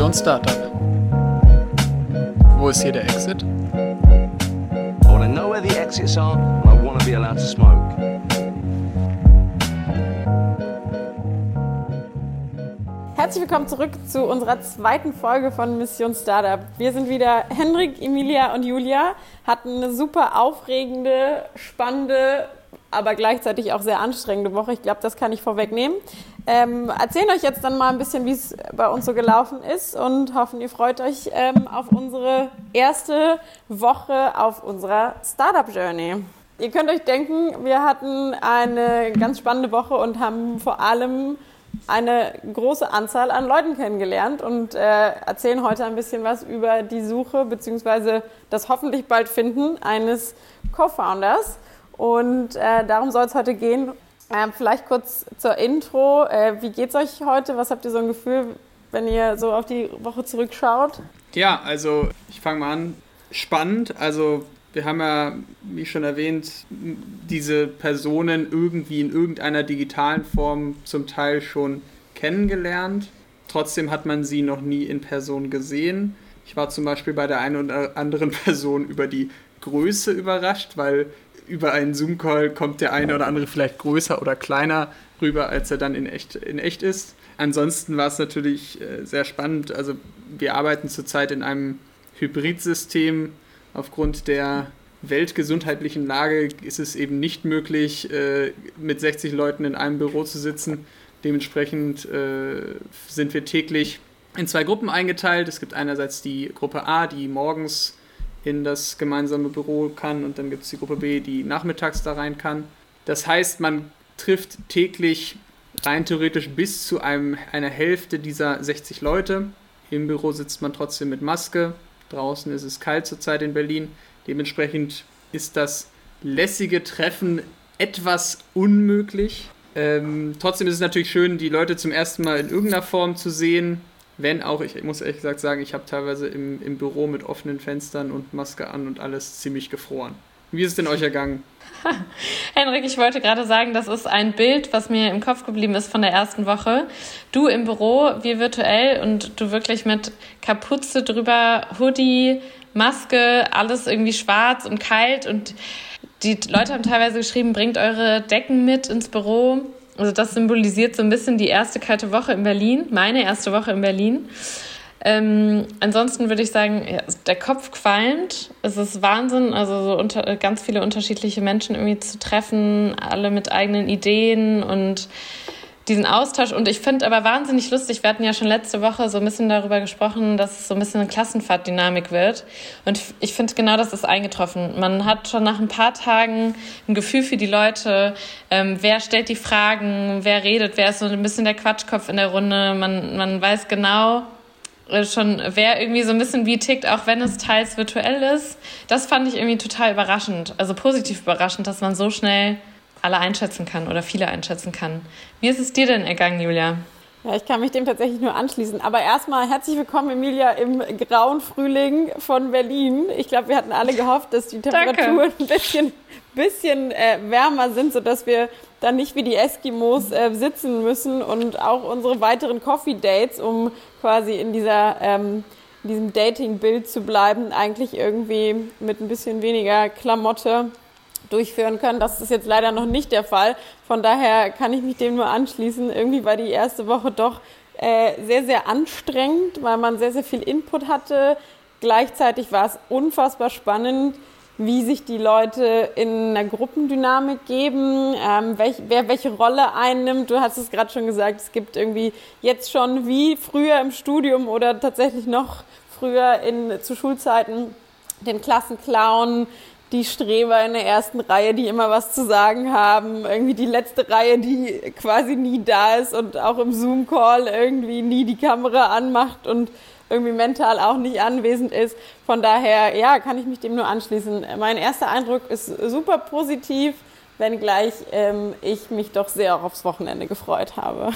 Mission Startup. Wo ist hier der Exit? I want to know where the exits are and I want to be allowed to smoke. Herzlich willkommen zurück zu unserer zweiten Folge von Mission Startup. Wir sind wieder Hendrik, Emilia und Julia, hatten eine super aufregende, spannende, aber gleichzeitig auch sehr anstrengende Woche. Ich glaube, das kann ich vorwegnehmen. Ähm, erzählen euch jetzt dann mal ein bisschen, wie es bei uns so gelaufen ist und hoffen, ihr freut euch ähm, auf unsere erste Woche auf unserer Startup Journey. Ihr könnt euch denken, wir hatten eine ganz spannende Woche und haben vor allem eine große Anzahl an Leuten kennengelernt und äh, erzählen heute ein bisschen was über die Suche bzw. das hoffentlich bald Finden eines Co-Founders. Und äh, darum soll es heute gehen. Äh, vielleicht kurz zur Intro. Äh, wie geht's euch heute? Was habt ihr so ein Gefühl, wenn ihr so auf die Woche zurückschaut? Ja, also ich fange mal an. Spannend. Also wir haben ja, wie schon erwähnt, diese Personen irgendwie in irgendeiner digitalen Form zum Teil schon kennengelernt. Trotzdem hat man sie noch nie in Person gesehen. Ich war zum Beispiel bei der einen oder anderen Person über die Größe überrascht, weil über einen Zoom-Call kommt der eine oder andere vielleicht größer oder kleiner rüber, als er dann in echt, in echt ist. Ansonsten war es natürlich äh, sehr spannend. Also wir arbeiten zurzeit in einem Hybridsystem. Aufgrund der weltgesundheitlichen Lage ist es eben nicht möglich, äh, mit 60 Leuten in einem Büro zu sitzen. Dementsprechend äh, sind wir täglich in zwei Gruppen eingeteilt. Es gibt einerseits die Gruppe A, die morgens in das gemeinsame Büro kann und dann gibt es die Gruppe B, die nachmittags da rein kann. Das heißt, man trifft täglich rein theoretisch bis zu einem, einer Hälfte dieser 60 Leute. Im Büro sitzt man trotzdem mit Maske. Draußen ist es kalt zurzeit in Berlin. Dementsprechend ist das lässige Treffen etwas unmöglich. Ähm, trotzdem ist es natürlich schön, die Leute zum ersten Mal in irgendeiner Form zu sehen. Wenn auch, ich muss ehrlich gesagt sagen, ich habe teilweise im, im Büro mit offenen Fenstern und Maske an und alles ziemlich gefroren. Wie ist es denn euch ergangen? Henrik, ich wollte gerade sagen, das ist ein Bild, was mir im Kopf geblieben ist von der ersten Woche. Du im Büro, wir virtuell und du wirklich mit Kapuze drüber, Hoodie, Maske, alles irgendwie schwarz und kalt und die Leute haben teilweise geschrieben, bringt eure Decken mit ins Büro. Also das symbolisiert so ein bisschen die erste kalte Woche in Berlin, meine erste Woche in Berlin. Ähm, ansonsten würde ich sagen, ja, der Kopf qualmt. Es ist Wahnsinn, also so unter, ganz viele unterschiedliche Menschen irgendwie zu treffen, alle mit eigenen Ideen und diesen Austausch. Und ich finde aber wahnsinnig lustig, wir hatten ja schon letzte Woche so ein bisschen darüber gesprochen, dass es so ein bisschen eine Klassenfahrtdynamik wird. Und ich finde genau das ist eingetroffen. Man hat schon nach ein paar Tagen ein Gefühl für die Leute, ähm, wer stellt die Fragen, wer redet, wer ist so ein bisschen der Quatschkopf in der Runde. Man, man weiß genau, äh, schon, wer irgendwie so ein bisschen wie tickt, auch wenn es teils virtuell ist. Das fand ich irgendwie total überraschend, also positiv überraschend, dass man so schnell alle einschätzen kann oder viele einschätzen kann. Wie ist es dir denn ergangen, Julia? Ja, ich kann mich dem tatsächlich nur anschließen. Aber erstmal herzlich willkommen, Emilia, im grauen Frühling von Berlin. Ich glaube, wir hatten alle gehofft, dass die Temperaturen ein bisschen, bisschen äh, wärmer sind, sodass wir dann nicht wie die Eskimos äh, sitzen müssen und auch unsere weiteren Coffee-Dates, um quasi in dieser ähm, in diesem Dating-Bild zu bleiben, eigentlich irgendwie mit ein bisschen weniger Klamotte durchführen können. Das ist jetzt leider noch nicht der Fall. Von daher kann ich mich dem nur anschließen. Irgendwie war die erste Woche doch äh, sehr, sehr anstrengend, weil man sehr, sehr viel Input hatte. Gleichzeitig war es unfassbar spannend, wie sich die Leute in einer Gruppendynamik geben, ähm, welch, wer welche Rolle einnimmt. Du hast es gerade schon gesagt, es gibt irgendwie jetzt schon wie früher im Studium oder tatsächlich noch früher in, zu Schulzeiten den Klassenclown, die Streber in der ersten Reihe, die immer was zu sagen haben, irgendwie die letzte Reihe, die quasi nie da ist und auch im Zoom-Call irgendwie nie die Kamera anmacht und irgendwie mental auch nicht anwesend ist. Von daher, ja, kann ich mich dem nur anschließen. Mein erster Eindruck ist super positiv, wenngleich ähm, ich mich doch sehr auch aufs Wochenende gefreut habe.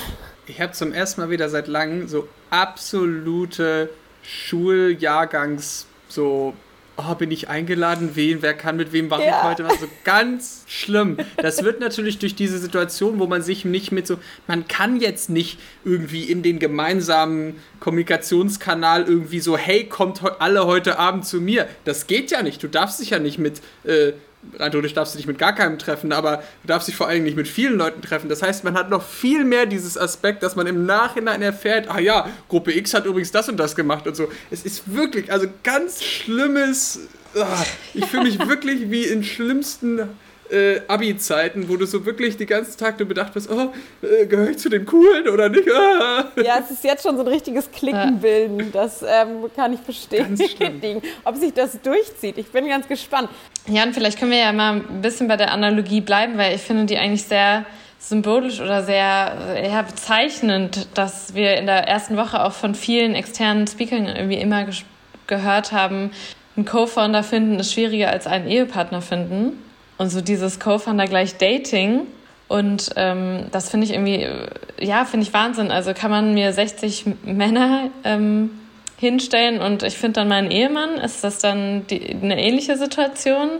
Ich habe zum ersten Mal wieder seit langem so absolute Schuljahrgangs so oh, bin ich eingeladen, wen, wer kann mit wem mache ja. ich heute was? So ganz schlimm. Das wird natürlich durch diese Situation, wo man sich nicht mit so, man kann jetzt nicht irgendwie in den gemeinsamen Kommunikationskanal irgendwie so, hey, kommt alle heute Abend zu mir. Das geht ja nicht. Du darfst dich ja nicht mit äh, rein theoretisch darfst du dich mit gar keinem treffen, aber du darfst dich vor allem nicht mit vielen Leuten treffen. Das heißt, man hat noch viel mehr dieses Aspekt, dass man im Nachhinein erfährt, ah ja, Gruppe X hat übrigens das und das gemacht und so. Es ist wirklich, also ganz schlimmes, ah, ich fühle mich wirklich wie in schlimmsten äh, Abi-Zeiten, wo du so wirklich die ganzen Tag nur bedacht bist, oh, äh, gehöre ich zu den Coolen oder nicht? Ah. Ja, es ist jetzt schon so ein richtiges Klicken bilden. Das ähm, kann ich bestätigen. Ob sich das durchzieht. Ich bin ganz gespannt. Ja, und vielleicht können wir ja mal ein bisschen bei der Analogie bleiben, weil ich finde die eigentlich sehr symbolisch oder sehr ja, bezeichnend, dass wir in der ersten Woche auch von vielen externen Speakern irgendwie immer gehört haben, einen Co-Founder finden ist schwieriger als einen Ehepartner finden. Und so dieses Co-Founder gleich Dating. Und ähm, das finde ich irgendwie, ja, finde ich Wahnsinn. Also kann man mir 60 Männer ähm, hinstellen und ich finde dann meinen Ehemann. Ist das dann die, eine ähnliche Situation?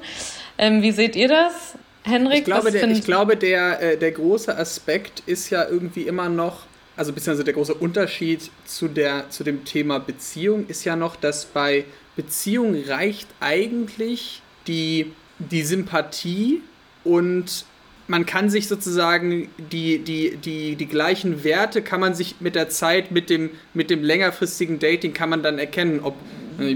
Ähm, wie seht ihr das, Henrik? Ich glaube, der, ich glaube der, äh, der große Aspekt ist ja irgendwie immer noch, also beziehungsweise der große Unterschied zu, der, zu dem Thema Beziehung ist ja noch, dass bei Beziehung reicht eigentlich die die Sympathie und man kann sich sozusagen die, die, die, die gleichen Werte kann man sich mit der Zeit, mit dem, mit dem längerfristigen Dating kann man dann erkennen, ob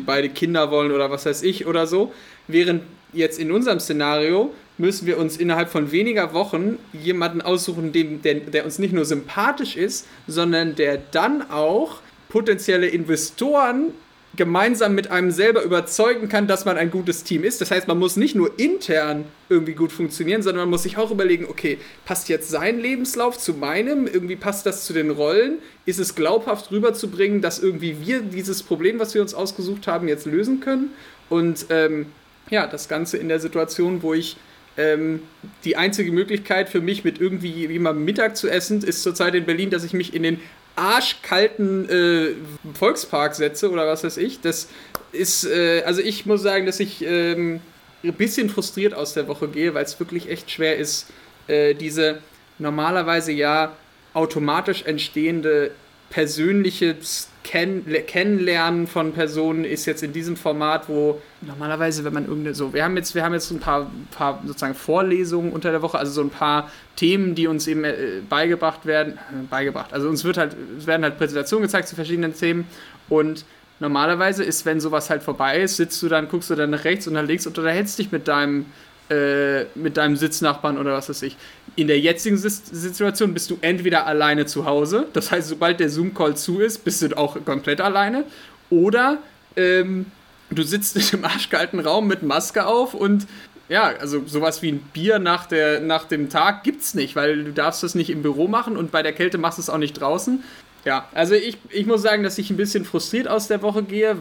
beide Kinder wollen oder was weiß ich oder so. Während jetzt in unserem Szenario müssen wir uns innerhalb von weniger Wochen jemanden aussuchen, dem, der, der uns nicht nur sympathisch ist, sondern der dann auch potenzielle Investoren gemeinsam mit einem selber überzeugen kann, dass man ein gutes Team ist. Das heißt, man muss nicht nur intern irgendwie gut funktionieren, sondern man muss sich auch überlegen, okay, passt jetzt sein Lebenslauf zu meinem? Irgendwie passt das zu den Rollen? Ist es glaubhaft rüberzubringen, dass irgendwie wir dieses Problem, was wir uns ausgesucht haben, jetzt lösen können? Und ähm, ja, das Ganze in der Situation, wo ich ähm, die einzige Möglichkeit für mich, mit irgendwie jemandem Mittag zu essen, ist zurzeit in Berlin, dass ich mich in den arschkalten äh, Volkspark setze oder was weiß ich. Das ist, äh, also ich muss sagen, dass ich ähm, ein bisschen frustriert aus der Woche gehe, weil es wirklich echt schwer ist, äh, diese normalerweise ja automatisch entstehende persönliches Kenn Kennenlernen von Personen ist jetzt in diesem Format, wo normalerweise, wenn man irgendeine so, wir haben jetzt, wir haben jetzt ein paar, paar sozusagen Vorlesungen unter der Woche, also so ein paar Themen, die uns eben äh, beigebracht werden, äh, beigebracht. Also uns wird halt, werden halt Präsentationen gezeigt zu verschiedenen Themen und normalerweise ist, wenn sowas halt vorbei ist, sitzt du dann, guckst du dann nach rechts und nach links und unterhältst dich mit deinem äh, mit deinem Sitznachbarn oder was weiß ich. In der jetzigen Situation bist du entweder alleine zu Hause, das heißt, sobald der Zoom-Call zu ist, bist du auch komplett alleine, oder ähm, du sitzt in einem arschkalten Raum mit Maske auf und ja, also sowas wie ein Bier nach, der, nach dem Tag gibt's nicht, weil du darfst das nicht im Büro machen und bei der Kälte machst du es auch nicht draußen. Ja, also ich, ich muss sagen, dass ich ein bisschen frustriert aus der Woche gehe,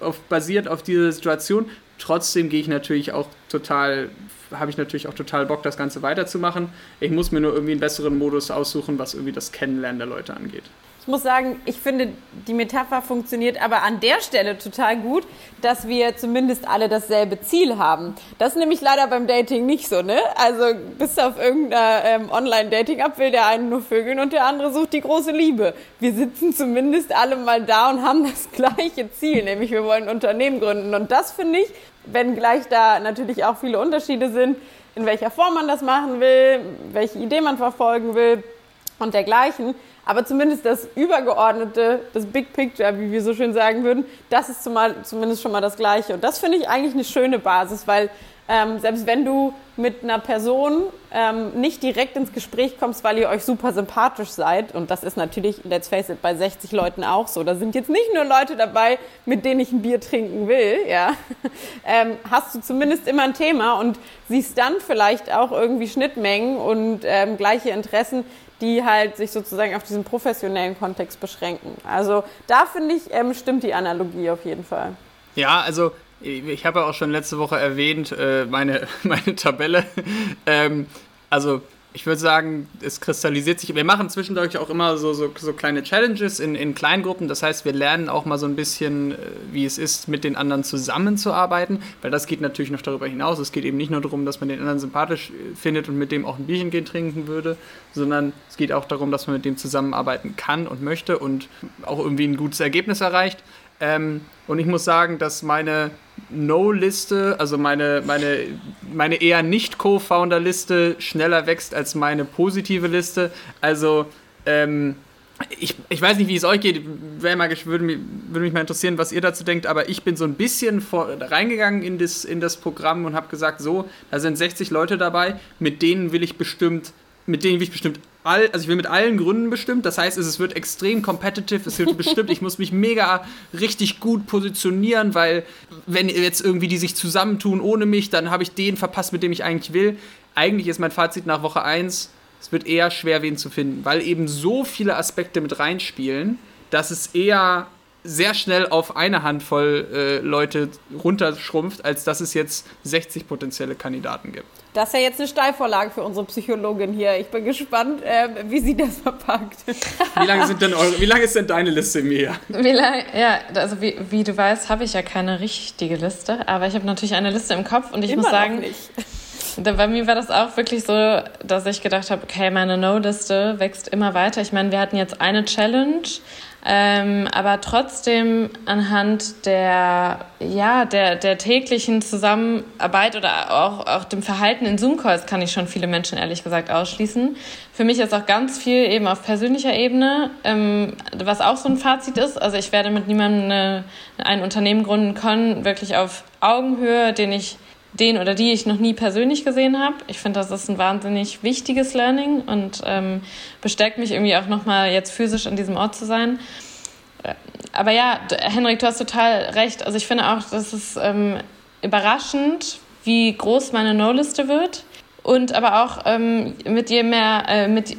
auf, basiert auf dieser Situation. Trotzdem gehe ich natürlich auch total, habe ich natürlich auch total Bock, das Ganze weiterzumachen. Ich muss mir nur irgendwie einen besseren Modus aussuchen, was irgendwie das Kennenlernen der Leute angeht. Ich muss sagen, ich finde, die Metapher funktioniert aber an der Stelle total gut, dass wir zumindest alle dasselbe Ziel haben. Das ist nämlich leider beim Dating nicht so, ne? Also bis auf irgendeiner ähm, Online-Dating-App will der eine nur vögeln und der andere sucht die große Liebe. Wir sitzen zumindest alle mal da und haben das gleiche Ziel, nämlich wir wollen ein Unternehmen gründen. Und das finde ich, wenn gleich da natürlich auch viele Unterschiede sind, in welcher Form man das machen will, welche Idee man verfolgen will und dergleichen aber zumindest das Übergeordnete, das Big Picture, wie wir so schön sagen würden, das ist zumal, zumindest schon mal das Gleiche. Und das finde ich eigentlich eine schöne Basis, weil ähm, selbst wenn du mit einer Person ähm, nicht direkt ins Gespräch kommst, weil ihr euch super sympathisch seid, und das ist natürlich, let's face it, bei 60 Leuten auch so, da sind jetzt nicht nur Leute dabei, mit denen ich ein Bier trinken will, ja, ähm, hast du zumindest immer ein Thema und siehst dann vielleicht auch irgendwie Schnittmengen und ähm, gleiche Interessen, die halt sich sozusagen auf diesen professionellen Kontext beschränken. Also da finde ich, ähm, stimmt die Analogie auf jeden Fall. Ja, also ich habe ja auch schon letzte Woche erwähnt, äh, meine, meine Tabelle. ähm, also ich würde sagen, es kristallisiert sich. Wir machen zwischendurch auch immer so, so, so kleine Challenges in, in Kleingruppen. Das heißt, wir lernen auch mal so ein bisschen, äh, wie es ist, mit den anderen zusammenzuarbeiten, weil das geht natürlich noch darüber hinaus. Es geht eben nicht nur darum, dass man den anderen sympathisch äh, findet und mit dem auch ein Bierchen gehen trinken würde, sondern es geht auch darum, dass man mit dem zusammenarbeiten kann und möchte und auch irgendwie ein gutes Ergebnis erreicht. Ähm, und ich muss sagen, dass meine No-Liste, also meine, meine, meine eher nicht Co-Founder-Liste schneller wächst als meine positive Liste. Also, ähm, ich, ich weiß nicht, wie es euch geht. Mal, würde, mich, würde mich mal interessieren, was ihr dazu denkt. Aber ich bin so ein bisschen vor, reingegangen in das, in das Programm und habe gesagt, so, da sind 60 Leute dabei, mit denen will ich bestimmt mit denen ich bestimmt all, also ich will mit allen Gründen bestimmt. Das heißt, es wird extrem competitive, es wird bestimmt, ich muss mich mega richtig gut positionieren, weil wenn jetzt irgendwie die sich zusammentun ohne mich, dann habe ich den verpasst, mit dem ich eigentlich will. Eigentlich ist mein Fazit nach Woche 1, es wird eher schwer, wen zu finden, weil eben so viele Aspekte mit reinspielen, dass es eher sehr schnell auf eine Handvoll äh, Leute runterschrumpft, als dass es jetzt 60 potenzielle Kandidaten gibt. Das ist ja jetzt eine Steilvorlage für unsere Psychologin hier. Ich bin gespannt, äh, wie sie das verpackt. Wie lange, sind denn eure, wie lange ist denn deine Liste, Mia? Wie lange, ja, also wie, wie du weißt, habe ich ja keine richtige Liste, aber ich habe natürlich eine Liste im Kopf und ich Immer muss sagen, bei mir war das auch wirklich so, dass ich gedacht habe, okay, meine No-Liste wächst immer weiter. Ich meine, wir hatten jetzt eine Challenge, ähm, aber trotzdem anhand der, ja, der, der täglichen Zusammenarbeit oder auch, auch dem Verhalten in Zoom-Calls kann ich schon viele Menschen ehrlich gesagt ausschließen. Für mich ist auch ganz viel eben auf persönlicher Ebene, ähm, was auch so ein Fazit ist. Also ich werde mit niemandem eine, ein Unternehmen gründen können, wirklich auf Augenhöhe, den ich den oder die ich noch nie persönlich gesehen habe. Ich finde, das ist ein wahnsinnig wichtiges Learning und ähm, bestärkt mich irgendwie auch nochmal jetzt physisch an diesem Ort zu sein. Äh, aber ja, Henrik, du hast total recht. Also ich finde auch, das ist ähm, überraschend, wie groß meine No-Liste wird. Und aber auch ähm, mit je mehr, äh, mit,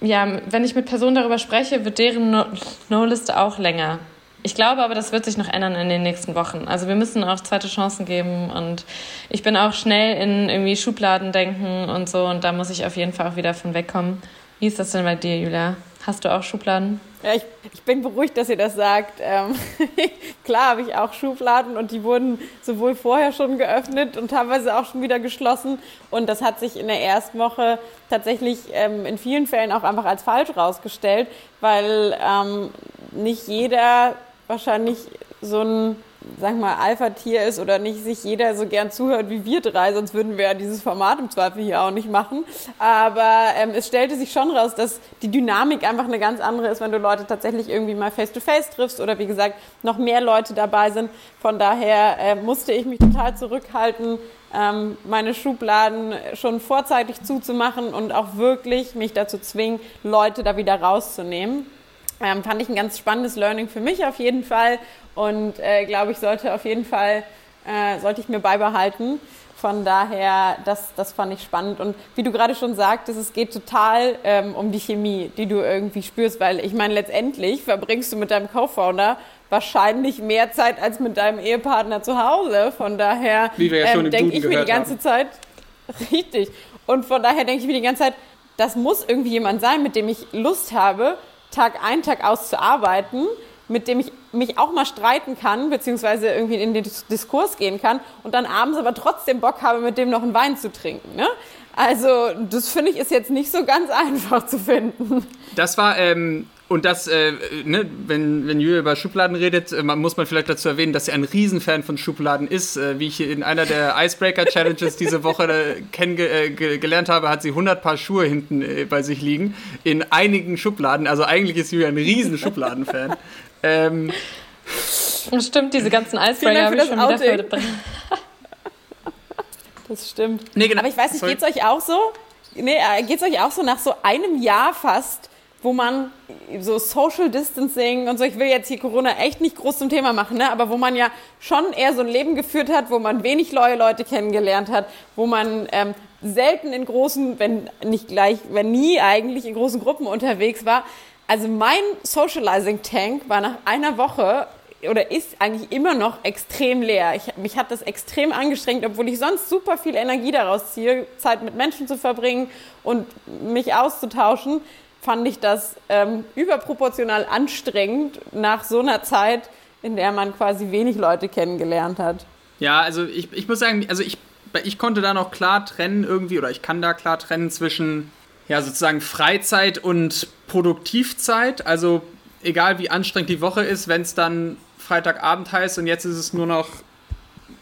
ja, wenn ich mit Personen darüber spreche, wird deren No-Liste auch länger. Ich glaube aber, das wird sich noch ändern in den nächsten Wochen. Also wir müssen auch zweite Chancen geben und ich bin auch schnell in irgendwie Schubladen denken und so und da muss ich auf jeden Fall auch wieder von wegkommen. Wie ist das denn bei dir, Julia? Hast du auch Schubladen? Ja, ich, ich bin beruhigt, dass ihr das sagt. Ähm, klar habe ich auch Schubladen und die wurden sowohl vorher schon geöffnet und teilweise auch schon wieder geschlossen. Und das hat sich in der ersten Woche tatsächlich ähm, in vielen Fällen auch einfach als falsch rausgestellt, weil ähm, nicht jeder wahrscheinlich so ein, sag mal, Alpha-Tier ist oder nicht sich jeder so gern zuhört wie wir drei, sonst würden wir ja dieses Format im Zweifel hier auch nicht machen. Aber ähm, es stellte sich schon raus, dass die Dynamik einfach eine ganz andere ist, wenn du Leute tatsächlich irgendwie mal face-to-face -face triffst oder wie gesagt noch mehr Leute dabei sind. Von daher äh, musste ich mich total zurückhalten, ähm, meine Schubladen schon vorzeitig zuzumachen und auch wirklich mich dazu zwingen, Leute da wieder rauszunehmen. Ähm, fand ich ein ganz spannendes Learning für mich auf jeden Fall und äh, glaube ich sollte auf jeden Fall äh, sollte ich mir beibehalten. Von daher, das, das fand ich spannend. Und wie du gerade schon sagtest, es geht total ähm, um die Chemie, die du irgendwie spürst, weil ich meine, letztendlich verbringst du mit deinem Co-Founder wahrscheinlich mehr Zeit als mit deinem Ehepartner zu Hause. Von daher ja ähm, denke ich mir die ganze haben. Zeit, richtig. Und von daher denke ich mir die ganze Zeit, das muss irgendwie jemand sein, mit dem ich Lust habe, Tag ein, Tag aus zu arbeiten, mit dem ich mich auch mal streiten kann, beziehungsweise irgendwie in den Diskurs gehen kann und dann abends aber trotzdem Bock habe, mit dem noch einen Wein zu trinken. Ne? Also das finde ich ist jetzt nicht so ganz einfach zu finden. Das war ähm, und das, äh, ne, wenn, wenn Julia über Schubladen redet, äh, muss man vielleicht dazu erwähnen, dass sie ein Riesenfan von Schubladen ist. Äh, wie ich in einer der Icebreaker-Challenges diese Woche äh, kennengelernt habe, hat sie 100 Paar Schuhe hinten äh, bei sich liegen, in einigen Schubladen. Also eigentlich ist Julia ein riesen Schubladen-Fan. ähm, Stimmt, diese ganzen Icebreaker habe ich schon wieder heute. Das stimmt. Nee, genau. Aber ich weiß nicht, geht es euch auch so? Nee, äh, geht es euch auch so nach so einem Jahr fast, wo man so Social Distancing und so, ich will jetzt hier Corona echt nicht groß zum Thema machen, ne? aber wo man ja schon eher so ein Leben geführt hat, wo man wenig neue Leute kennengelernt hat, wo man ähm, selten in großen, wenn nicht gleich, wenn nie eigentlich in großen Gruppen unterwegs war. Also mein Socializing Tank war nach einer Woche oder ist eigentlich immer noch extrem leer. Ich, mich hat das extrem angestrengt, obwohl ich sonst super viel Energie daraus ziehe, Zeit mit Menschen zu verbringen und mich auszutauschen, fand ich das ähm, überproportional anstrengend nach so einer Zeit, in der man quasi wenig Leute kennengelernt hat. Ja, also ich, ich muss sagen, also ich, ich konnte da noch klar trennen irgendwie, oder ich kann da klar trennen zwischen ja, sozusagen Freizeit und Produktivzeit. Also egal wie anstrengend die Woche ist, wenn es dann Freitagabend heißt und jetzt ist es nur noch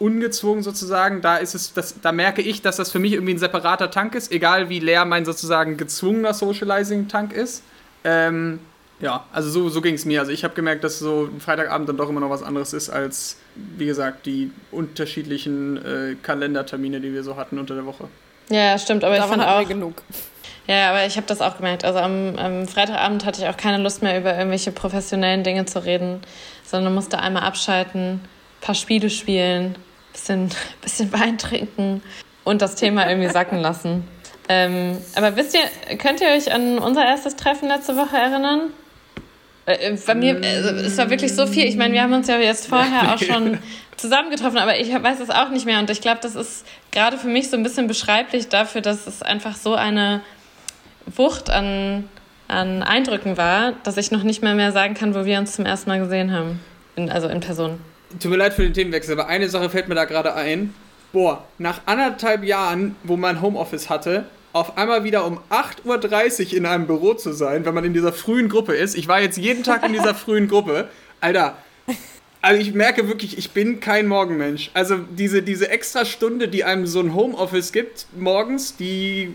ungezwungen sozusagen, da ist es, das, da merke ich, dass das für mich irgendwie ein separater Tank ist, egal wie leer mein sozusagen gezwungener Socializing-Tank ist. Ähm, ja, also so, so ging es mir. Also ich habe gemerkt, dass so ein Freitagabend dann doch immer noch was anderes ist als, wie gesagt, die unterschiedlichen äh, Kalendertermine, die wir so hatten unter der Woche. Ja, stimmt, aber Davon ich fand auch genug. Ja, aber ich habe das auch gemerkt. Also am, am, Freitagabend hatte ich auch keine Lust mehr, über irgendwelche professionellen Dinge zu reden, sondern musste einmal abschalten, paar Spiele spielen, bisschen, bisschen Wein trinken und das Thema irgendwie sacken lassen. Ähm, aber wisst ihr, könnt ihr euch an unser erstes Treffen letzte Woche erinnern? Äh, äh bei mir, äh, es war wirklich so viel. Ich meine, wir haben uns ja jetzt vorher auch schon zusammengetroffen, aber ich weiß es auch nicht mehr. Und ich glaube, das ist gerade für mich so ein bisschen beschreiblich dafür, dass es einfach so eine Wucht an, an Eindrücken war, dass ich noch nicht mehr mehr sagen kann, wo wir uns zum ersten Mal gesehen haben. In, also in Person. Tut mir leid für den Themenwechsel, aber eine Sache fällt mir da gerade ein. Boah, nach anderthalb Jahren, wo man Homeoffice hatte, auf einmal wieder um 8.30 Uhr in einem Büro zu sein, wenn man in dieser frühen Gruppe ist. Ich war jetzt jeden Tag in dieser frühen Gruppe. Alter, also ich merke wirklich, ich bin kein Morgenmensch. Also diese, diese extra Stunde, die einem so ein Homeoffice gibt, morgens, die,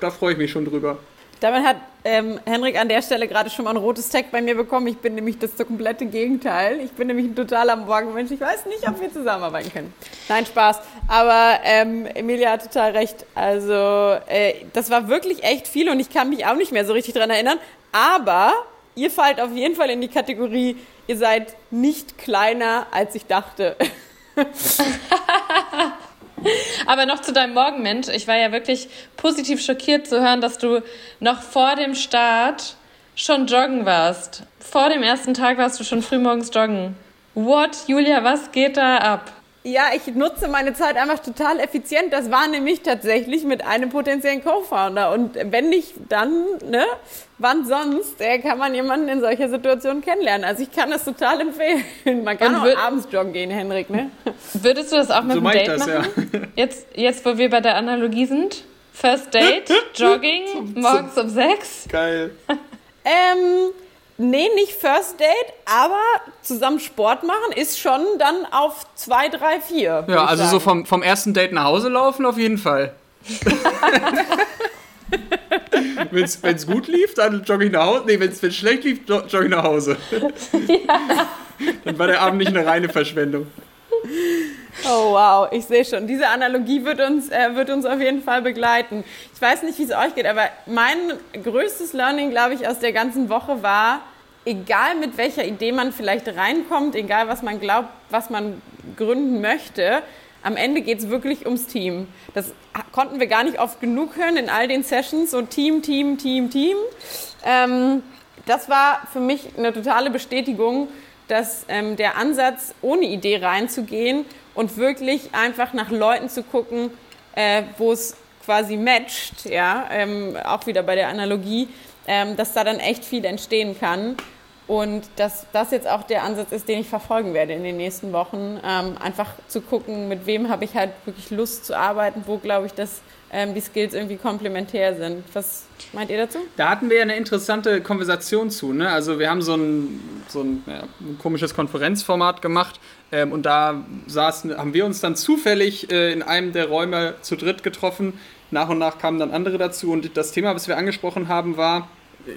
da freue ich mich schon drüber. Damit hat ähm, Henrik an der Stelle gerade schon mal ein rotes Tag bei mir bekommen. Ich bin nämlich das komplette Gegenteil. Ich bin nämlich ein totaler Morgenmensch. Ich weiß nicht, ob wir zusammenarbeiten können. Nein, Spaß. Aber ähm, Emilia hat total recht. Also äh, das war wirklich echt viel und ich kann mich auch nicht mehr so richtig daran erinnern. Aber ihr fallt auf jeden Fall in die Kategorie, ihr seid nicht kleiner, als ich dachte. Aber noch zu deinem Morgenmensch. Ich war ja wirklich positiv schockiert zu hören, dass du noch vor dem Start schon joggen warst. Vor dem ersten Tag warst du schon frühmorgens joggen. What, Julia, was geht da ab? Ja, ich nutze meine Zeit einfach total effizient. Das war nämlich tatsächlich mit einem potenziellen Co-Founder. Und wenn nicht dann, ne, wann sonst, äh, kann man jemanden in solcher Situation kennenlernen. Also ich kann das total empfehlen. Man kann auch abends joggen gehen, Henrik, ne? Würdest du das auch mit so einem Date das, machen? Ja. Jetzt, jetzt, wo wir bei der Analogie sind? First Date, Jogging, morgens um sechs. Geil. ähm, Nee, nicht First Date, aber zusammen Sport machen ist schon dann auf zwei, drei, vier. Ja, also sagen. so vom, vom ersten Date nach Hause laufen auf jeden Fall. wenn es gut lief, dann jogge ich nach Hause. Nee, wenn es schlecht lief, jogge ich nach Hause. ja. Dann war der Abend nicht eine reine Verschwendung. Oh wow, ich sehe schon. Diese Analogie wird uns, äh, wird uns auf jeden Fall begleiten. Ich weiß nicht, wie es euch geht, aber mein größtes Learning, glaube ich, aus der ganzen Woche war, egal mit welcher Idee man vielleicht reinkommt, egal was man glaubt, was man gründen möchte, am Ende geht es wirklich ums Team. Das konnten wir gar nicht oft genug hören in all den Sessions, so Team, Team, Team, Team. Ähm, das war für mich eine totale Bestätigung, dass ähm, der Ansatz, ohne Idee reinzugehen und wirklich einfach nach Leuten zu gucken, äh, wo es quasi matcht, ja, ähm, auch wieder bei der Analogie, ähm, dass da dann echt viel entstehen kann. Und dass das jetzt auch der Ansatz ist, den ich verfolgen werde in den nächsten Wochen. Ähm, einfach zu gucken, mit wem habe ich halt wirklich Lust zu arbeiten, wo glaube ich, dass ähm, die Skills irgendwie komplementär sind. Was meint ihr dazu? Da hatten wir ja eine interessante Konversation zu. Ne? Also wir haben so ein, so ein, ja, ein komisches Konferenzformat gemacht ähm, und da saßen, haben wir uns dann zufällig äh, in einem der Räume zu dritt getroffen. Nach und nach kamen dann andere dazu und das Thema, was wir angesprochen haben, war,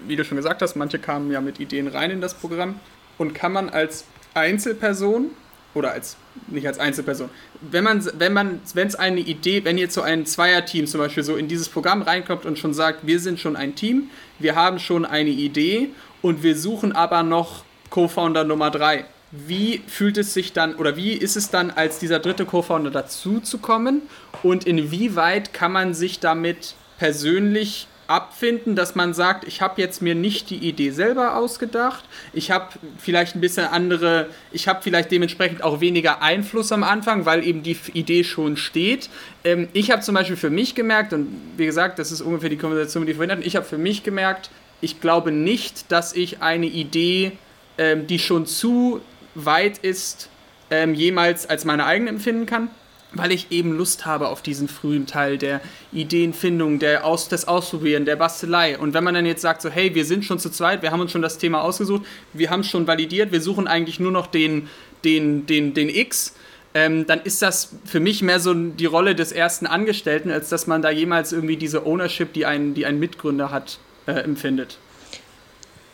wie du schon gesagt hast, manche kamen ja mit Ideen rein in das Programm und kann man als Einzelperson oder als nicht als Einzelperson. Wenn man, wenn man, wenn es eine Idee, wenn jetzt so ein Zweierteam zum Beispiel so in dieses Programm reinkommt und schon sagt, wir sind schon ein Team, wir haben schon eine Idee und wir suchen aber noch Co-Founder Nummer drei. Wie fühlt es sich dann oder wie ist es dann, als dieser dritte Co-Founder dazu zu kommen und inwieweit kann man sich damit persönlich abfinden, dass man sagt, ich habe jetzt mir nicht die Idee selber ausgedacht, ich habe vielleicht ein bisschen andere, ich habe vielleicht dementsprechend auch weniger Einfluss am Anfang, weil eben die Idee schon steht. Ähm, ich habe zum Beispiel für mich gemerkt, und wie gesagt, das ist ungefähr die Konversation, die wir vorhin hatten, ich habe für mich gemerkt, ich glaube nicht, dass ich eine Idee, ähm, die schon zu weit ist, ähm, jemals als meine eigene empfinden kann weil ich eben Lust habe auf diesen frühen Teil der Ideenfindung, der Aus, des Ausprobieren, der Bastelei. Und wenn man dann jetzt sagt, so, hey, wir sind schon zu zweit, wir haben uns schon das Thema ausgesucht, wir haben es schon validiert, wir suchen eigentlich nur noch den, den, den, den X, ähm, dann ist das für mich mehr so die Rolle des ersten Angestellten, als dass man da jemals irgendwie diese Ownership, die ein, die ein Mitgründer hat, äh, empfindet.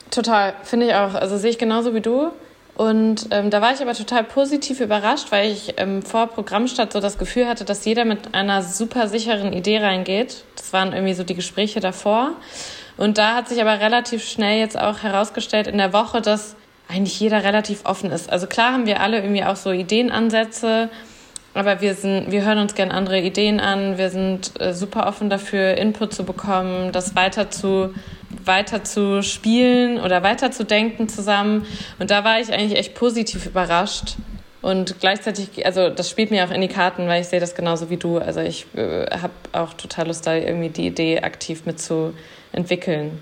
Total, finde ich auch. Also sehe ich genauso wie du. Und ähm, da war ich aber total positiv überrascht, weil ich ähm, vor Programmstart so das Gefühl hatte, dass jeder mit einer super sicheren Idee reingeht. Das waren irgendwie so die Gespräche davor. Und da hat sich aber relativ schnell jetzt auch herausgestellt in der Woche, dass eigentlich jeder relativ offen ist. Also klar haben wir alle irgendwie auch so Ideenansätze, aber wir sind, wir hören uns gern andere Ideen an. Wir sind äh, super offen dafür, Input zu bekommen, das weiter zu weiter zu spielen oder weiter zu denken zusammen. Und da war ich eigentlich echt positiv überrascht. Und gleichzeitig, also das spielt mir auch in die Karten, weil ich sehe das genauso wie du. Also ich äh, habe auch total Lust, da irgendwie die Idee aktiv mitzuentwickeln.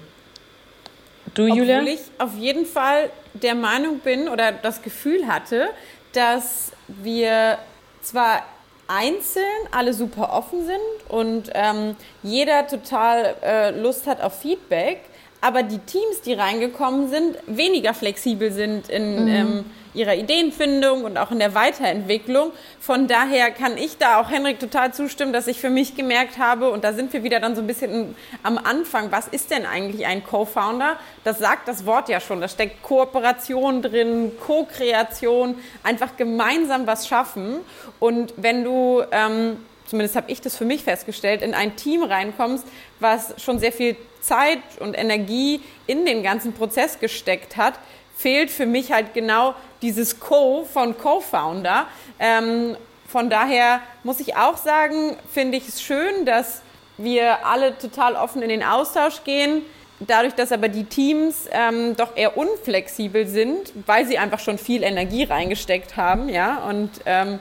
Du, Obwohl Julia? Obwohl ich auf jeden Fall der Meinung bin oder das Gefühl hatte, dass wir zwar einzeln alle super offen sind und ähm, jeder total äh, Lust hat auf Feedback, aber die Teams, die reingekommen sind, weniger flexibel sind in mhm. ähm, ihrer Ideenfindung und auch in der Weiterentwicklung. Von daher kann ich da auch Henrik total zustimmen, dass ich für mich gemerkt habe, und da sind wir wieder dann so ein bisschen am Anfang, was ist denn eigentlich ein Co-Founder? Das sagt das Wort ja schon, da steckt Kooperation drin, Co-Kreation, einfach gemeinsam was schaffen. Und wenn du... Ähm, zumindest habe ich das für mich festgestellt, in ein Team reinkommst, was schon sehr viel Zeit und Energie in den ganzen Prozess gesteckt hat, fehlt für mich halt genau dieses Co von Co-Founder. Ähm, von daher muss ich auch sagen, finde ich es schön, dass wir alle total offen in den Austausch gehen. Dadurch, dass aber die Teams ähm, doch eher unflexibel sind, weil sie einfach schon viel Energie reingesteckt haben, ja, und ähm,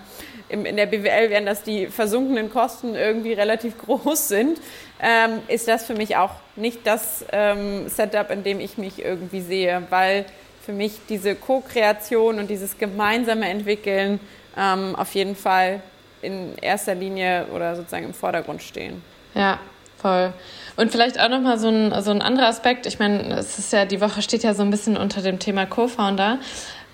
in der BWL werden das die versunkenen Kosten irgendwie relativ groß sind, ähm, ist das für mich auch nicht das ähm, Setup, in dem ich mich irgendwie sehe, weil für mich diese Co-Kreation und dieses gemeinsame Entwickeln ähm, auf jeden Fall in erster Linie oder sozusagen im Vordergrund stehen. Ja, voll. Und vielleicht auch nochmal so ein, so ein anderer Aspekt. Ich meine, es ist ja, die Woche steht ja so ein bisschen unter dem Thema Co-Founder.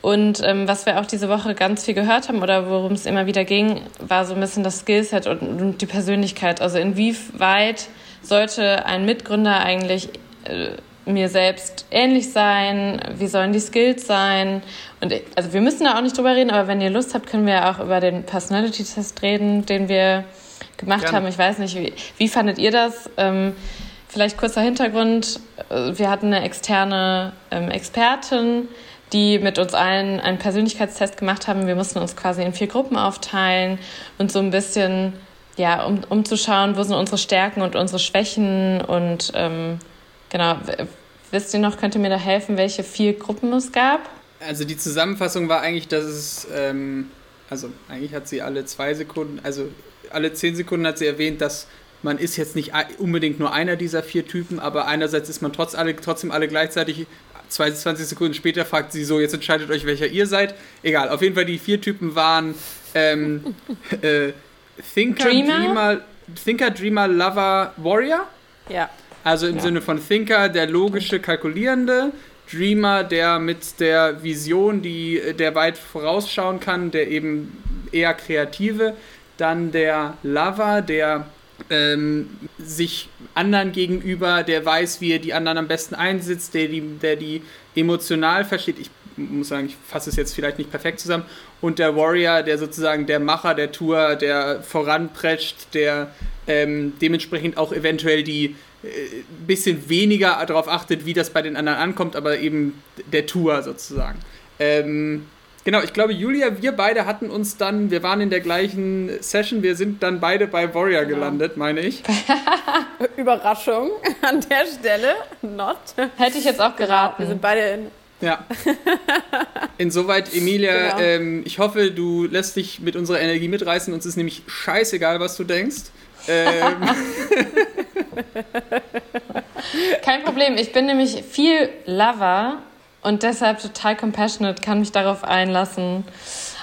Und ähm, was wir auch diese Woche ganz viel gehört haben oder worum es immer wieder ging, war so ein bisschen das Skillset und, und die Persönlichkeit. Also inwieweit sollte ein Mitgründer eigentlich äh, mir selbst ähnlich sein? Wie sollen die Skills sein? Und also wir müssen da auch nicht drüber reden, aber wenn ihr Lust habt, können wir auch über den Personality-Test reden, den wir gemacht Gerne. haben. Ich weiß nicht, wie, wie fandet ihr das? Ähm, vielleicht kurzer Hintergrund. Äh, wir hatten eine externe ähm, Expertin, die mit uns allen einen Persönlichkeitstest gemacht haben. Wir mussten uns quasi in vier Gruppen aufteilen und so ein bisschen, ja, um, um zu schauen, wo sind unsere Stärken und unsere Schwächen und ähm, genau, wisst ihr noch, könnt ihr mir da helfen, welche vier Gruppen es gab? Also die Zusammenfassung war eigentlich, dass es, ähm, also eigentlich hat sie alle zwei Sekunden, also alle zehn Sekunden hat sie erwähnt, dass man ist jetzt nicht unbedingt nur einer dieser vier Typen, aber einerseits ist man trotz alle, trotzdem alle gleichzeitig 22 Sekunden später fragt sie so, jetzt entscheidet euch, welcher ihr seid. Egal, auf jeden Fall die vier Typen waren ähm, äh, Thinker, Dreamer? Dreamer, Thinker, Dreamer, Lover, Warrior. Ja. Also im ja. Sinne von Thinker, der logische, kalkulierende, Dreamer, der mit der Vision, die, der weit vorausschauen kann, der eben eher kreative, dann der Lover, der ähm, sich anderen gegenüber, der weiß, wie er die anderen am besten einsetzt, der die, der die emotional versteht. Ich muss sagen, ich fasse es jetzt vielleicht nicht perfekt zusammen. Und der Warrior, der sozusagen der Macher der Tour, der voranprescht, der ähm, dementsprechend auch eventuell die äh, bisschen weniger darauf achtet, wie das bei den anderen ankommt, aber eben der Tour sozusagen. Ähm, Genau, ich glaube, Julia, wir beide hatten uns dann, wir waren in der gleichen Session, wir sind dann beide bei Warrior genau. gelandet, meine ich. Überraschung an der Stelle, not. Hätte ich jetzt auch geraten. Wir sind beide in. Ja. Insoweit, Emilia, genau. ähm, ich hoffe, du lässt dich mit unserer Energie mitreißen. Uns ist nämlich scheißegal, was du denkst. Ähm. Kein Problem, ich bin nämlich viel Lover und deshalb total compassionate, kann mich darauf einlassen.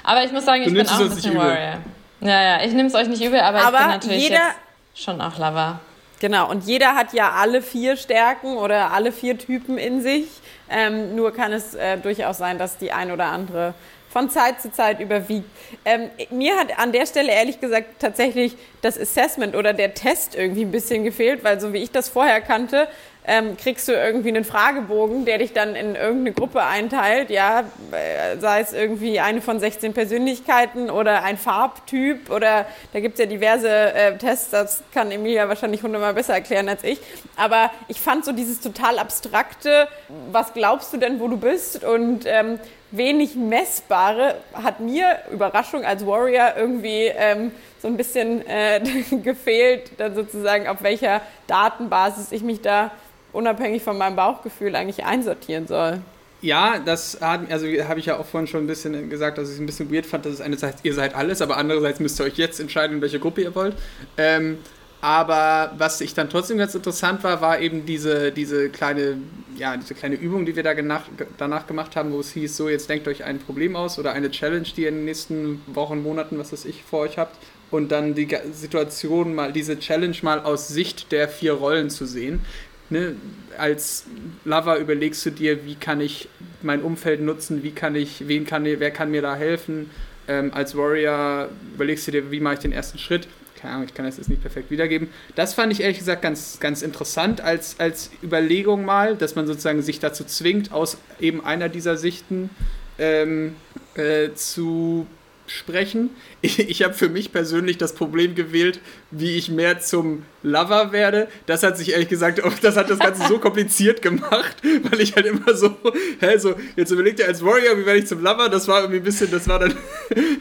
Aber ich muss sagen, ich bin auch ein bisschen Warrior. Ja, ja, ich nehme es euch nicht übel, aber, aber ich bin natürlich jeder, jetzt schon auch Lover. Genau, und jeder hat ja alle vier Stärken oder alle vier Typen in sich. Ähm, nur kann es äh, durchaus sein, dass die ein oder andere von Zeit zu Zeit überwiegt. Ähm, mir hat an der Stelle ehrlich gesagt tatsächlich das Assessment oder der Test irgendwie ein bisschen gefehlt, weil so wie ich das vorher kannte, ähm, kriegst du irgendwie einen Fragebogen, der dich dann in irgendeine Gruppe einteilt, ja, äh, sei es irgendwie eine von 16 Persönlichkeiten oder ein Farbtyp oder da gibt es ja diverse äh, Tests, das kann Emilia wahrscheinlich hundertmal besser erklären als ich. Aber ich fand so dieses total abstrakte, was glaubst du denn, wo du bist und ähm, wenig Messbare hat mir, Überraschung als Warrior, irgendwie ähm, so ein bisschen äh, gefehlt, dann sozusagen auf welcher Datenbasis ich mich da unabhängig von meinem Bauchgefühl eigentlich einsortieren soll. Ja, das hat, also habe ich ja auch vorhin schon ein bisschen gesagt, dass ich es ein bisschen weird fand, dass es einerseits ihr seid alles, aber andererseits müsst ihr euch jetzt entscheiden, in welche Gruppe ihr wollt. Ähm, aber was ich dann trotzdem ganz interessant war, war eben diese, diese, kleine, ja, diese kleine Übung, die wir da genach, danach gemacht haben, wo es hieß, so jetzt denkt euch ein Problem aus oder eine Challenge, die ihr in den nächsten Wochen, Monaten, was weiß ich, vor euch habt. Und dann die Situation mal, diese Challenge mal aus Sicht der vier Rollen zu sehen ne, als Lover überlegst du dir, wie kann ich mein Umfeld nutzen, wie kann ich, wen kann, wer kann mir da helfen. Ähm, als Warrior überlegst du dir, wie mache ich den ersten Schritt. Keine Ahnung, ich kann das jetzt nicht perfekt wiedergeben. Das fand ich ehrlich gesagt ganz, ganz interessant als, als Überlegung mal, dass man sozusagen sich dazu zwingt, aus eben einer dieser Sichten ähm, äh, zu sprechen. Ich, ich habe für mich persönlich das Problem gewählt, wie ich mehr zum Lover werde. Das hat sich ehrlich gesagt, auch, das hat das Ganze so kompliziert gemacht, weil ich halt immer so, hä, so, jetzt überlegt ihr als Warrior, wie werde ich zum Lover? Das war irgendwie ein bisschen, das war dann,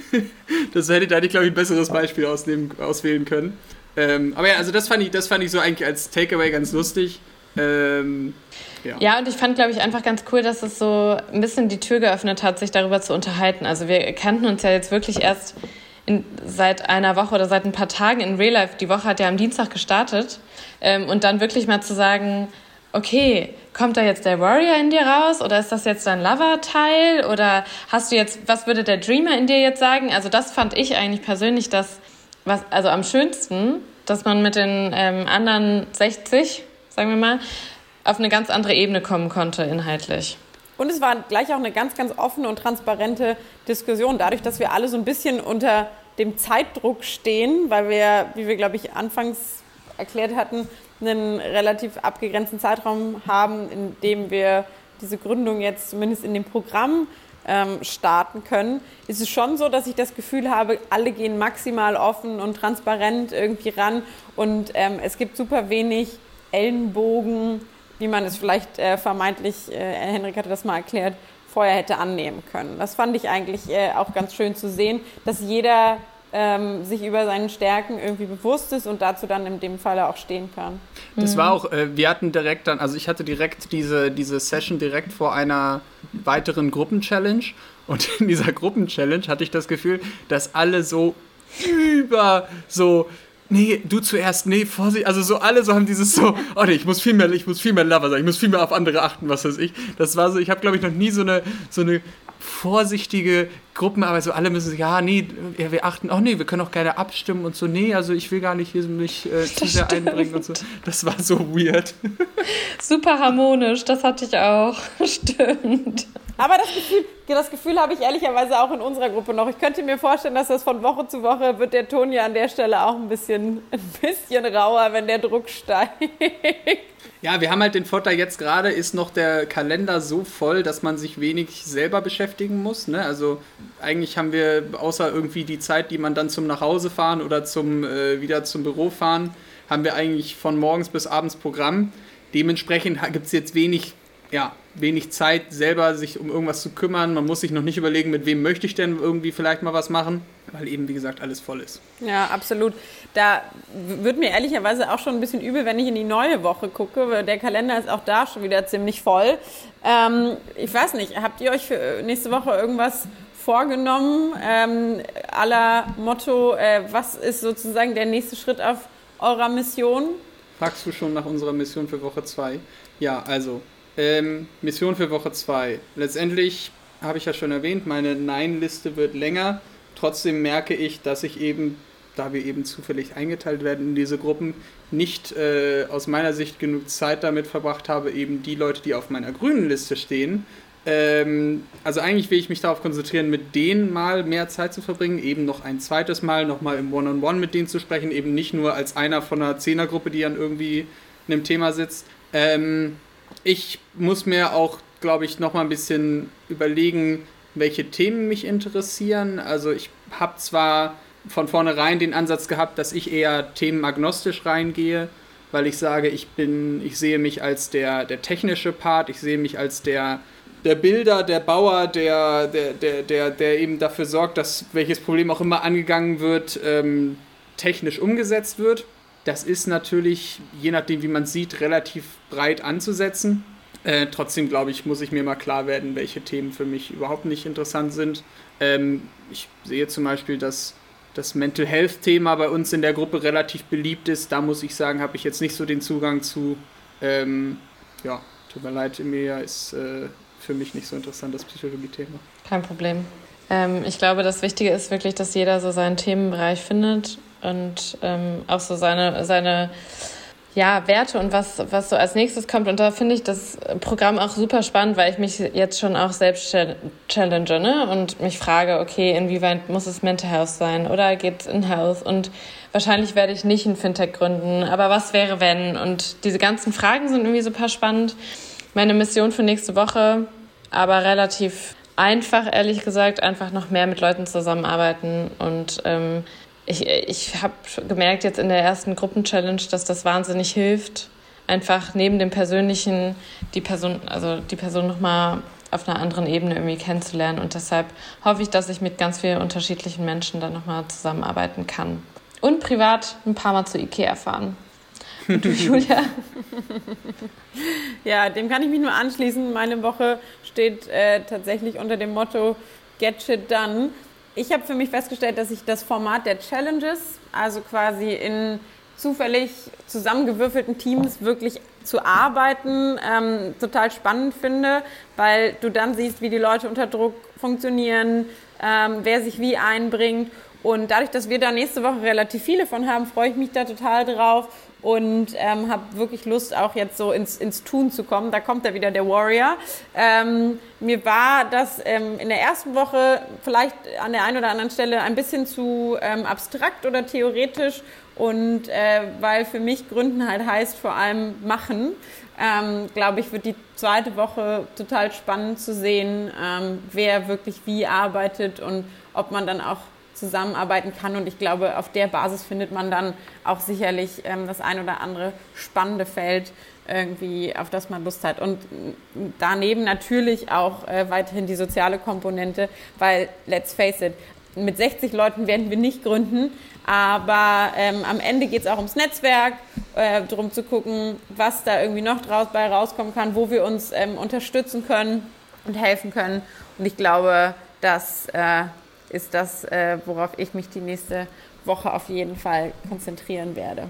das hätte da ich glaube ich ein besseres Beispiel ausnehmen, auswählen können. Ähm, aber ja, also das fand ich, das fand ich so eigentlich als Takeaway ganz lustig. Ähm, ja. ja, und ich fand, glaube ich, einfach ganz cool, dass es so ein bisschen die Tür geöffnet hat, sich darüber zu unterhalten. Also wir kannten uns ja jetzt wirklich erst in, seit einer Woche oder seit ein paar Tagen in Real Life. Die Woche hat ja am Dienstag gestartet. Ähm, und dann wirklich mal zu sagen, okay, kommt da jetzt der Warrior in dir raus oder ist das jetzt dein Lover-Teil oder hast du jetzt, was würde der Dreamer in dir jetzt sagen? Also das fand ich eigentlich persönlich das, was, also am schönsten, dass man mit den ähm, anderen 60, sagen wir mal, auf eine ganz andere Ebene kommen konnte inhaltlich. Und es war gleich auch eine ganz, ganz offene und transparente Diskussion, dadurch, dass wir alle so ein bisschen unter dem Zeitdruck stehen, weil wir, wie wir, glaube ich, anfangs erklärt hatten, einen relativ abgegrenzten Zeitraum haben, in dem wir diese Gründung jetzt zumindest in dem Programm ähm, starten können, ist es schon so, dass ich das Gefühl habe, alle gehen maximal offen und transparent irgendwie ran und ähm, es gibt super wenig Ellenbogen, wie man es vielleicht äh, vermeintlich, äh, Henrik hatte das mal erklärt, vorher hätte annehmen können. Das fand ich eigentlich äh, auch ganz schön zu sehen, dass jeder ähm, sich über seinen Stärken irgendwie bewusst ist und dazu dann in dem Falle auch stehen kann. Das war auch, äh, wir hatten direkt dann, also ich hatte direkt diese, diese Session direkt vor einer weiteren Gruppenchallenge und in dieser Gruppenchallenge hatte ich das Gefühl, dass alle so über so nee, du zuerst, nee, Vorsicht. Also so alle so haben dieses so, oh nee, ich muss viel mehr, ich muss viel mehr Lover sein, ich muss viel mehr auf andere achten, was weiß ich. Das war so, ich habe glaube ich noch nie so eine, so eine vorsichtige Gruppenarbeit, so alle müssen, ja, nee, wir achten, oh nee, wir können auch gerne abstimmen und so, nee, also ich will gar nicht hier mich äh, zu sehr einbringen und so. Das war so weird. Super harmonisch, das hatte ich auch. Stimmt. Aber das Gefühl, das Gefühl habe ich ehrlicherweise auch in unserer Gruppe noch. Ich könnte mir vorstellen, dass das von Woche zu Woche wird der Ton ja an der Stelle auch ein bisschen, ein bisschen rauer, wenn der Druck steigt. Ja, wir haben halt den Vorteil, jetzt gerade ist noch der Kalender so voll, dass man sich wenig selber beschäftigen muss. Ne? Also eigentlich haben wir außer irgendwie die Zeit, die man dann zum Nachhausefahren oder zum äh, wieder zum Büro fahren, haben wir eigentlich von morgens bis abends Programm. Dementsprechend gibt es jetzt wenig ja, wenig Zeit, selber sich um irgendwas zu kümmern. Man muss sich noch nicht überlegen, mit wem möchte ich denn irgendwie vielleicht mal was machen, weil eben, wie gesagt, alles voll ist. Ja, absolut. Da wird mir ehrlicherweise auch schon ein bisschen übel, wenn ich in die neue Woche gucke, weil der Kalender ist auch da schon wieder ziemlich voll. Ähm, ich weiß nicht, habt ihr euch für nächste Woche irgendwas vorgenommen, ähm, aller Motto, äh, was ist sozusagen der nächste Schritt auf eurer Mission? Fragst du schon nach unserer Mission für Woche 2? Ja, also ähm, Mission für Woche 2. Letztendlich habe ich ja schon erwähnt, meine Nein-Liste wird länger. Trotzdem merke ich, dass ich eben, da wir eben zufällig eingeteilt werden in diese Gruppen, nicht äh, aus meiner Sicht genug Zeit damit verbracht habe, eben die Leute, die auf meiner grünen Liste stehen, ähm, also eigentlich will ich mich darauf konzentrieren, mit denen mal mehr Zeit zu verbringen, eben noch ein zweites Mal nochmal im One-on-One -on -One mit denen zu sprechen, eben nicht nur als einer von einer Zehnergruppe, die an irgendwie einem Thema sitzt. Ähm, ich muss mir auch, glaube ich, noch mal ein bisschen überlegen, welche Themen mich interessieren. Also ich habe zwar von vornherein den Ansatz gehabt, dass ich eher themenagnostisch reingehe, weil ich sage, ich bin, ich sehe mich als der, der technische Part, ich sehe mich als der, der Bilder, der Bauer, der, der, der, der, der eben dafür sorgt, dass welches Problem auch immer angegangen wird, ähm, technisch umgesetzt wird. Das ist natürlich, je nachdem, wie man sieht, relativ breit anzusetzen. Äh, trotzdem, glaube ich, muss ich mir mal klar werden, welche Themen für mich überhaupt nicht interessant sind. Ähm, ich sehe zum Beispiel, dass das Mental Health-Thema bei uns in der Gruppe relativ beliebt ist. Da muss ich sagen, habe ich jetzt nicht so den Zugang zu. Ähm, ja, tut mir leid, Emilia ist äh, für mich nicht so interessant, das Psychologie-Thema. Kein Problem. Ähm, ich glaube, das Wichtige ist wirklich, dass jeder so seinen Themenbereich findet und ähm, auch so seine, seine ja, Werte und was, was so als nächstes kommt. Und da finde ich das Programm auch super spannend, weil ich mich jetzt schon auch selbst challenge ne? und mich frage, okay, inwieweit muss es Mental Health sein oder geht es in Health? Und wahrscheinlich werde ich nicht ein Fintech gründen, aber was wäre, wenn? Und diese ganzen Fragen sind irgendwie super spannend. Meine Mission für nächste Woche, aber relativ einfach, ehrlich gesagt, einfach noch mehr mit Leuten zusammenarbeiten und ähm, ich, ich habe gemerkt jetzt in der ersten Gruppenchallenge, dass das wahnsinnig hilft, einfach neben dem Persönlichen die Person, also die Person nochmal auf einer anderen Ebene irgendwie kennenzulernen. Und deshalb hoffe ich, dass ich mit ganz vielen unterschiedlichen Menschen dann nochmal zusammenarbeiten kann. Und privat ein paar Mal zu Ikea fahren. Und du, Julia? ja, dem kann ich mich nur anschließen. Meine Woche steht äh, tatsächlich unter dem Motto Get Shit Done. Ich habe für mich festgestellt, dass ich das Format der Challenges, also quasi in zufällig zusammengewürfelten Teams wirklich zu arbeiten, ähm, total spannend finde, weil du dann siehst, wie die Leute unter Druck funktionieren, ähm, wer sich wie einbringt. Und dadurch, dass wir da nächste Woche relativ viele von haben, freue ich mich da total drauf und ähm, habe wirklich Lust, auch jetzt so ins, ins Tun zu kommen. Da kommt ja wieder der Warrior. Ähm, mir war das ähm, in der ersten Woche vielleicht an der einen oder anderen Stelle ein bisschen zu ähm, abstrakt oder theoretisch und äh, weil für mich Gründen halt heißt vor allem machen, ähm, glaube ich, wird die zweite Woche total spannend zu sehen, ähm, wer wirklich wie arbeitet und ob man dann auch zusammenarbeiten kann. Und ich glaube, auf der Basis findet man dann auch sicherlich ähm, das ein oder andere spannende Feld, irgendwie, auf das man Lust hat. Und daneben natürlich auch äh, weiterhin die soziale Komponente, weil, let's face it, mit 60 Leuten werden wir nicht gründen, aber ähm, am Ende geht es auch ums Netzwerk, äh, darum zu gucken, was da irgendwie noch draus bei rauskommen kann, wo wir uns ähm, unterstützen können und helfen können. Und ich glaube, dass äh, ist das, äh, worauf ich mich die nächste Woche auf jeden Fall konzentrieren werde.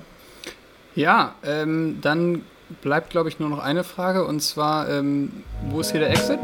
Ja, ähm, dann bleibt, glaube ich, nur noch eine Frage und zwar, ähm, wo ist hier der Exit?